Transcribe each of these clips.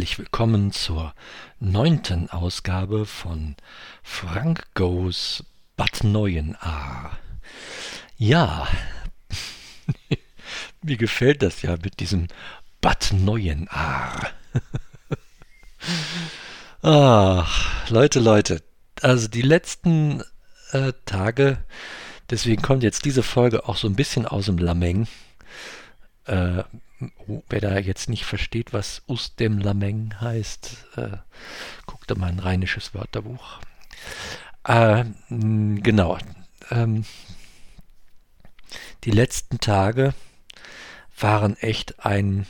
Herzlich willkommen zur neunten Ausgabe von Frank Goes Bad Neuenahr. Ja, mir gefällt das ja mit diesem Bad Neuenahr. Ach, Leute, Leute, also die letzten äh, Tage, deswegen kommt jetzt diese Folge auch so ein bisschen aus dem Lameng. Äh, wer da jetzt nicht versteht, was us dem Lameng heißt, äh, guckt da mal ein rheinisches Wörterbuch. Äh, genau. Ähm, die letzten Tage waren echt ein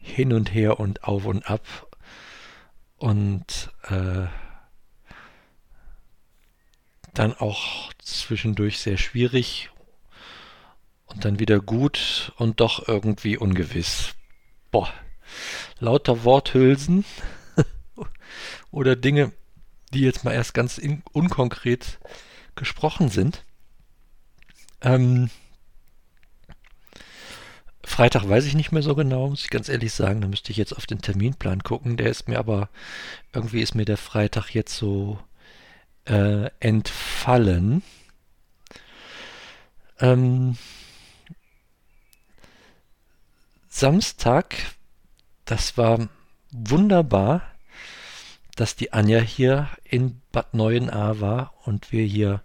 Hin und Her und Auf und Ab und äh, dann auch zwischendurch sehr schwierig und dann wieder gut und doch irgendwie ungewiss. Boah, lauter Worthülsen oder Dinge, die jetzt mal erst ganz unkonkret gesprochen sind. Ähm, Freitag weiß ich nicht mehr so genau, muss ich ganz ehrlich sagen. Da müsste ich jetzt auf den Terminplan gucken. Der ist mir aber, irgendwie ist mir der Freitag jetzt so äh, entfallen. Ähm, Samstag, das war wunderbar, dass die Anja hier in Bad Neuenahr war und wir hier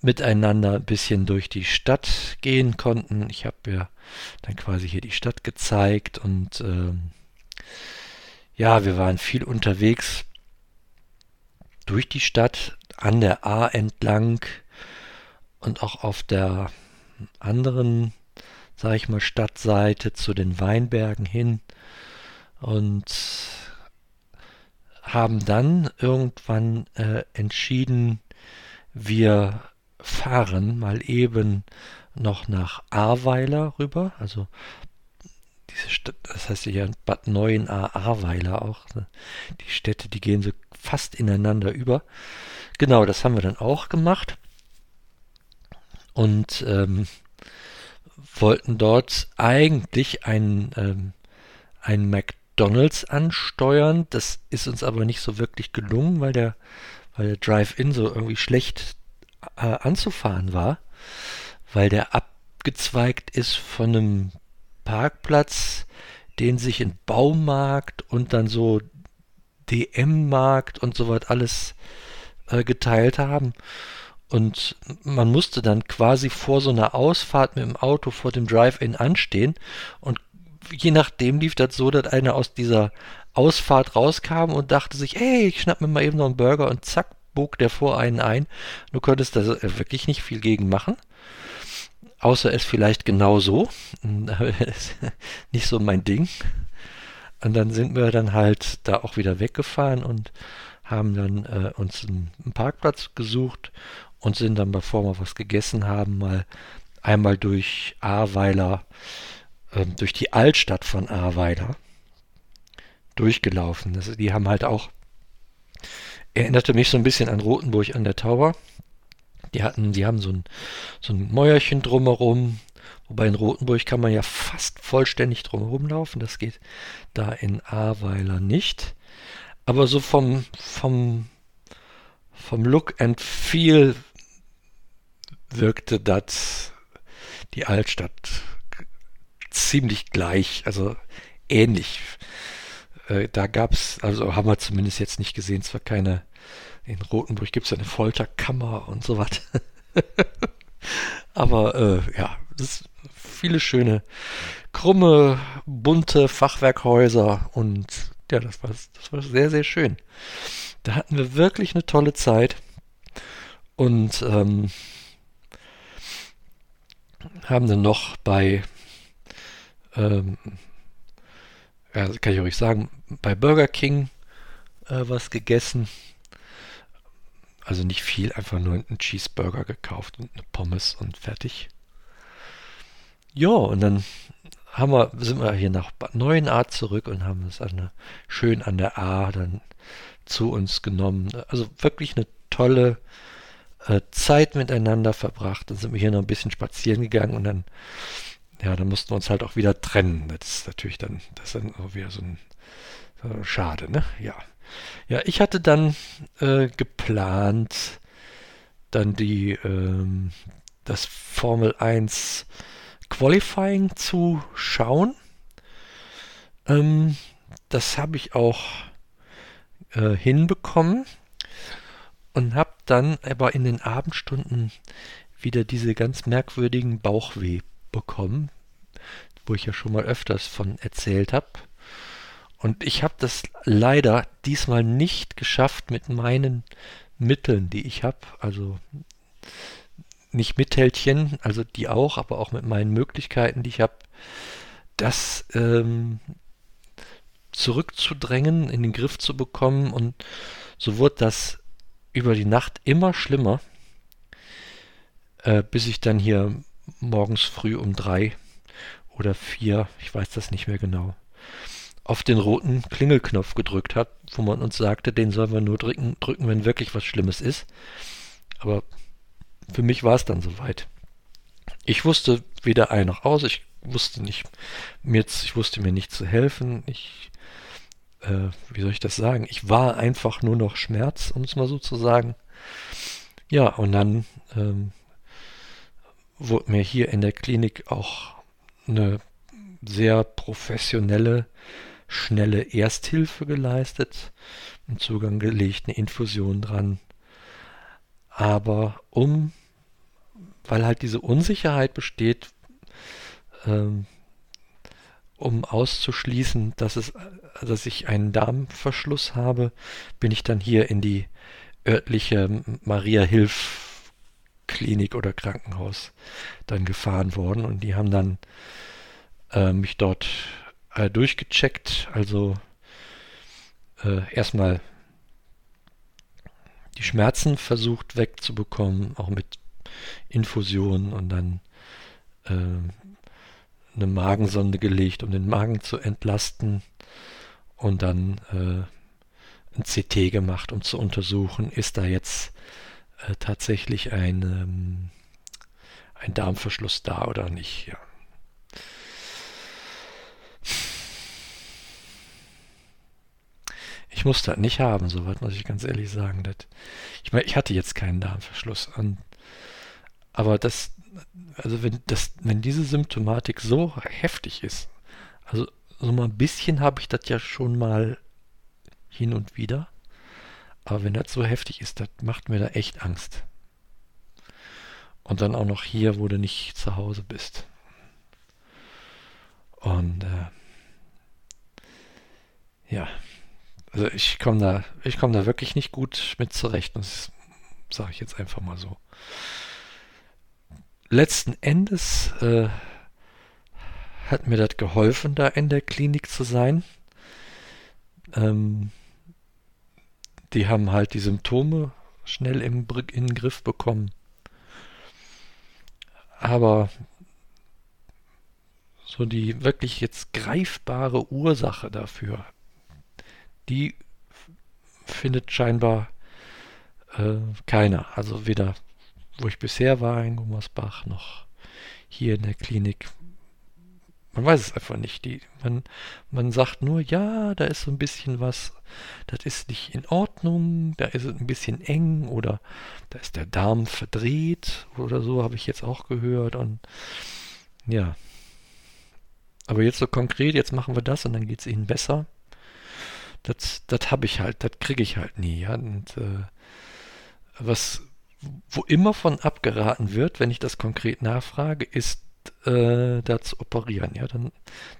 miteinander ein bisschen durch die Stadt gehen konnten. Ich habe ja dann quasi hier die Stadt gezeigt und ähm, ja, wir waren viel unterwegs durch die Stadt, an der A entlang und auch auf der anderen sage ich mal, Stadtseite zu den Weinbergen hin und haben dann irgendwann äh, entschieden, wir fahren mal eben noch nach Ahrweiler rüber, also diese Stadt, das heißt ja Bad Neuenahr, Ahrweiler auch, ne? die Städte, die gehen so fast ineinander über. Genau, das haben wir dann auch gemacht. Und ähm, wollten dort eigentlich ein, ähm, ein McDonalds ansteuern. Das ist uns aber nicht so wirklich gelungen, weil der, weil der Drive-In so irgendwie schlecht äh, anzufahren war, weil der abgezweigt ist von einem Parkplatz, den sich in Baumarkt und dann so DM-Markt und so was alles äh, geteilt haben. Und man musste dann quasi vor so einer Ausfahrt mit dem Auto vor dem Drive-In anstehen. Und je nachdem lief das so, dass einer aus dieser Ausfahrt rauskam und dachte sich, hey, ich schnapp mir mal eben noch einen Burger und zack, bog der vor einen ein. Du konntest da wirklich nicht viel gegen machen. Außer es vielleicht genau so. nicht so mein Ding. Und dann sind wir dann halt da auch wieder weggefahren und haben dann äh, uns einen Parkplatz gesucht und sind dann, bevor wir was gegessen haben, mal einmal durch Ahrweiler, äh, durch die Altstadt von Ahrweiler durchgelaufen. Das, die haben halt auch, erinnerte mich so ein bisschen an Rotenburg an der Tower. Die hatten, die haben so ein, so ein Mäuerchen drumherum, wobei in Rotenburg kann man ja fast vollständig drumherum laufen. Das geht da in Ahrweiler nicht. Aber so vom, vom, vom Look and Feel wirkte das die Altstadt ziemlich gleich, also ähnlich. Äh, da gab es, also haben wir zumindest jetzt nicht gesehen, zwar keine, in Rotenburg gibt es eine Folterkammer und so was. Aber äh, ja, viele schöne, krumme, bunte Fachwerkhäuser und ja, das war, das war sehr, sehr schön. Da hatten wir wirklich eine tolle Zeit und ähm, haben dann noch bei, ähm, ja, kann ich euch sagen, bei Burger King äh, was gegessen. Also nicht viel, einfach nur einen Cheeseburger gekauft und eine Pommes und fertig. Ja, und dann haben wir, sind wir hier nach Bad Neuenahr zurück und haben es an schön an der A dann zu uns genommen. Also wirklich eine tolle äh, Zeit miteinander verbracht. Dann sind wir hier noch ein bisschen spazieren gegangen und dann ja, dann mussten wir uns halt auch wieder trennen. Das ist natürlich dann, das ist dann auch wieder so ein, so ein Schade, ne? Ja. Ja, ich hatte dann äh, geplant, dann die, ähm, das Formel 1 Qualifying zu schauen. Ähm, das habe ich auch äh, hinbekommen und habe dann aber in den Abendstunden wieder diese ganz merkwürdigen Bauchweh bekommen, wo ich ja schon mal öfters von erzählt habe. Und ich habe das leider diesmal nicht geschafft mit meinen Mitteln, die ich habe. Also nicht Mittelchen, also die auch, aber auch mit meinen Möglichkeiten, die ich habe, das ähm, zurückzudrängen, in den Griff zu bekommen. Und so wurde das über die Nacht immer schlimmer, äh, bis ich dann hier morgens früh um drei oder vier, ich weiß das nicht mehr genau, auf den roten Klingelknopf gedrückt hat, wo man uns sagte, den sollen wir nur drücken, drücken, wenn wirklich was Schlimmes ist. Aber für mich war es dann soweit. Ich wusste weder ein noch aus, ich wusste nicht, mir, ich wusste mir nicht zu helfen, ich, äh, wie soll ich das sagen, ich war einfach nur noch Schmerz, um es mal so zu sagen. Ja, und dann ähm, wurde mir hier in der Klinik auch eine sehr professionelle, schnelle Ersthilfe geleistet, einen Zugang gelegt, eine Infusion dran. Aber um, weil halt diese Unsicherheit besteht, ähm, um auszuschließen, dass, es, dass ich einen Darmverschluss habe, bin ich dann hier in die örtliche Maria Hilf Klinik oder Krankenhaus dann gefahren worden und die haben dann äh, mich dort äh, durchgecheckt. Also äh, erstmal die Schmerzen versucht wegzubekommen, auch mit Infusionen und dann äh, eine Magensonde gelegt, um den Magen zu entlasten und dann äh, ein CT gemacht, um zu untersuchen, ist da jetzt äh, tatsächlich ein, ähm, ein Darmverschluss da oder nicht. Ja. Ich musste das nicht haben, soweit muss ich ganz ehrlich sagen. Das, ich meine, ich hatte jetzt keinen Darmverschluss. An, aber das, also wenn das, wenn diese Symptomatik so heftig ist, also so mal ein bisschen habe ich das ja schon mal hin und wieder. Aber wenn das so heftig ist, das macht mir da echt Angst. Und dann auch noch hier, wo du nicht zu Hause bist. Und äh, ja, also ich komme da, ich komme da wirklich nicht gut mit zurecht. Das sage ich jetzt einfach mal so. Letzten Endes äh, hat mir das geholfen, da in der Klinik zu sein. Ähm, die haben halt die Symptome schnell im, in den Griff bekommen. Aber so die wirklich jetzt greifbare Ursache dafür, die findet scheinbar äh, keiner. Also weder wo ich bisher war in Gummersbach noch hier in der Klinik man weiß es einfach nicht. Die, man, man sagt nur, ja, da ist so ein bisschen was, das ist nicht in Ordnung, da ist es ein bisschen eng oder da ist der Darm verdreht oder so, habe ich jetzt auch gehört. Und ja. Aber jetzt so konkret, jetzt machen wir das und dann geht es ihnen besser. Das, das habe ich halt, das kriege ich halt nie. Ja? Und äh, was, wo immer von abgeraten wird, wenn ich das konkret nachfrage, ist äh, da zu operieren. Ja, dann,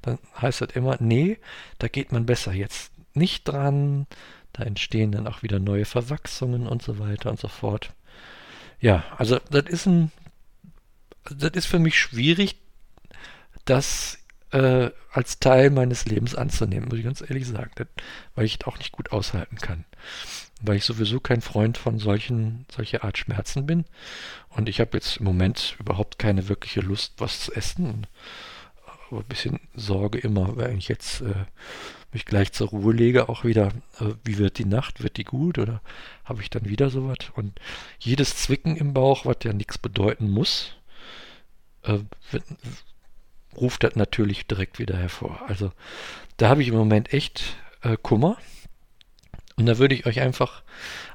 dann heißt das immer, nee, da geht man besser jetzt nicht dran. Da entstehen dann auch wieder neue Verwachsungen und so weiter und so fort. Ja, also das ist ein, das ist für mich schwierig, das äh, als Teil meines Lebens anzunehmen, muss ich ganz ehrlich sagen, das, weil ich das auch nicht gut aushalten kann weil ich sowieso kein Freund von solchen, solcher Art Schmerzen bin. Und ich habe jetzt im Moment überhaupt keine wirkliche Lust, was zu essen. Aber ein bisschen Sorge immer, wenn ich jetzt äh, mich gleich zur Ruhe lege, auch wieder, äh, wie wird die Nacht, wird die gut oder habe ich dann wieder sowas? Und jedes Zwicken im Bauch, was ja nichts bedeuten muss, äh, wird, ruft das natürlich direkt wieder hervor. Also da habe ich im Moment echt äh, Kummer. Und da würde ich euch einfach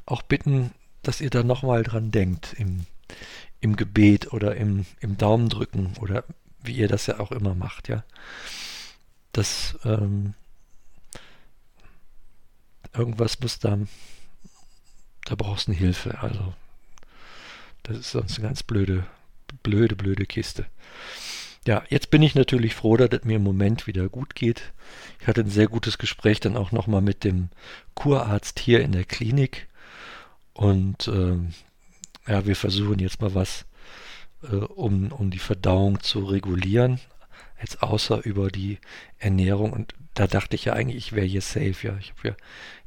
auch bitten, dass ihr da nochmal dran denkt im, im Gebet oder im, im Daumendrücken oder wie ihr das ja auch immer macht, ja. Das ähm, irgendwas muss da, da brauchst du eine Hilfe. Also das ist sonst eine ganz blöde, blöde, blöde Kiste. Ja, jetzt bin ich natürlich froh, dass es mir im Moment wieder gut geht. Ich hatte ein sehr gutes Gespräch dann auch nochmal mit dem Kurarzt hier in der Klinik. Und ähm, ja, wir versuchen jetzt mal was, äh, um, um die Verdauung zu regulieren. Jetzt außer über die Ernährung. Und da dachte ich ja eigentlich, ich wäre hier safe. Ja, ich habe ja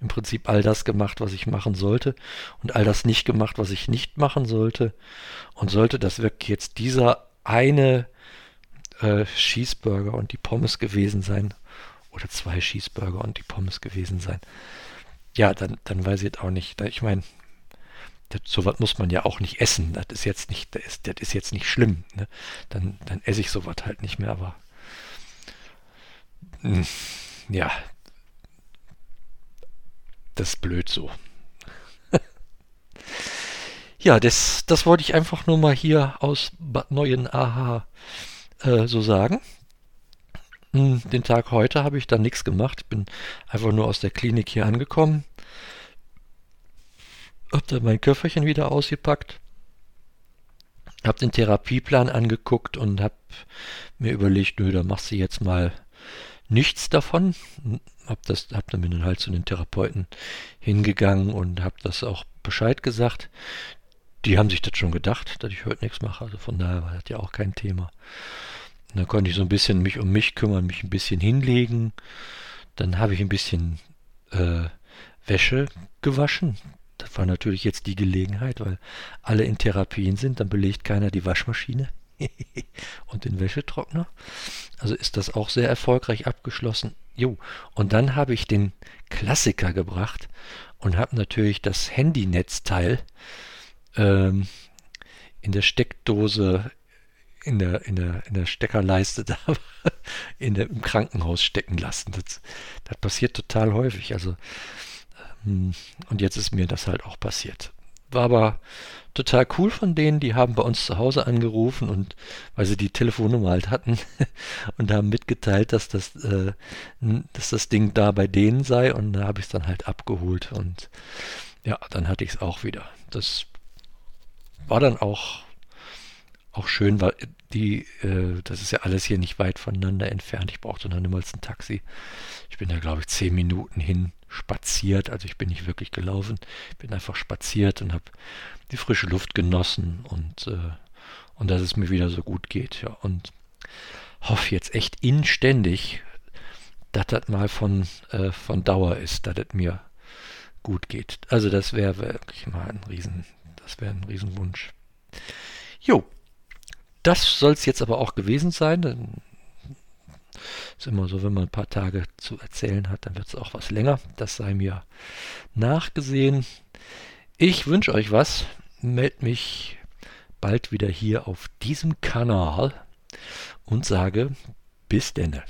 im Prinzip all das gemacht, was ich machen sollte. Und all das nicht gemacht, was ich nicht machen sollte. Und sollte das wirklich jetzt dieser eine äh, Cheeseburger und die Pommes gewesen sein. Oder zwei Cheeseburger und die Pommes gewesen sein. Ja, dann, dann weiß ich jetzt auch nicht. Ich meine, sowas muss man ja auch nicht essen. Das ist jetzt nicht, das ist, das ist jetzt nicht schlimm. Ne? Dann, dann esse ich sowas halt nicht mehr, aber hm, ja, das ist blöd so. ja, das, das wollte ich einfach nur mal hier aus Bad Neuen Aha äh, so sagen. Hm, den Tag heute habe ich dann nichts gemacht. Bin einfach nur aus der Klinik hier angekommen. Hab dann mein Köfferchen wieder ausgepackt. Hab den Therapieplan angeguckt und hab mir überlegt, nö, da machst du jetzt mal nichts davon. Hab das, hab dann bin halt zu den Therapeuten hingegangen und hab das auch Bescheid gesagt. Die haben sich das schon gedacht, dass ich heute nichts mache. Also von daher war das ja auch kein Thema. Und dann konnte ich so ein bisschen mich um mich kümmern, mich ein bisschen hinlegen. Dann habe ich ein bisschen äh, Wäsche gewaschen. Das war natürlich jetzt die Gelegenheit, weil alle in Therapien sind, dann belegt keiner die Waschmaschine und den Wäschetrockner. Also ist das auch sehr erfolgreich abgeschlossen. Jo, und dann habe ich den Klassiker gebracht und habe natürlich das Handynetzteil ähm, in der Steckdose in der, in der, in der Steckerleiste da in der, im Krankenhaus stecken lassen. Das, das passiert total häufig. Also, ähm, und jetzt ist mir das halt auch passiert. War aber total cool von denen. Die haben bei uns zu Hause angerufen und weil sie die Telefonnummer halt hatten und haben mitgeteilt, dass das, äh, dass das Ding da bei denen sei und da habe ich es dann halt abgeholt und ja, dann hatte ich es auch wieder. Das war dann auch auch schön, weil die, äh, das ist ja alles hier nicht weit voneinander entfernt. Ich brauchte dann niemals ein Taxi. Ich bin da, glaube ich, zehn Minuten hin spaziert. Also ich bin nicht wirklich gelaufen. Ich bin einfach spaziert und habe die frische Luft genossen und, äh, und dass es mir wieder so gut geht. Ja. Und hoffe jetzt echt inständig, dass das mal von, äh, von Dauer ist, dass es mir gut geht. Also das wäre wirklich mal ein Riesen, das wäre ein Riesenwunsch. Jo, das soll es jetzt aber auch gewesen sein. Dann ist immer so, wenn man ein paar Tage zu erzählen hat, dann wird es auch was länger. Das sei mir nachgesehen. Ich wünsche euch was. Meld mich bald wieder hier auf diesem Kanal und sage bis denne.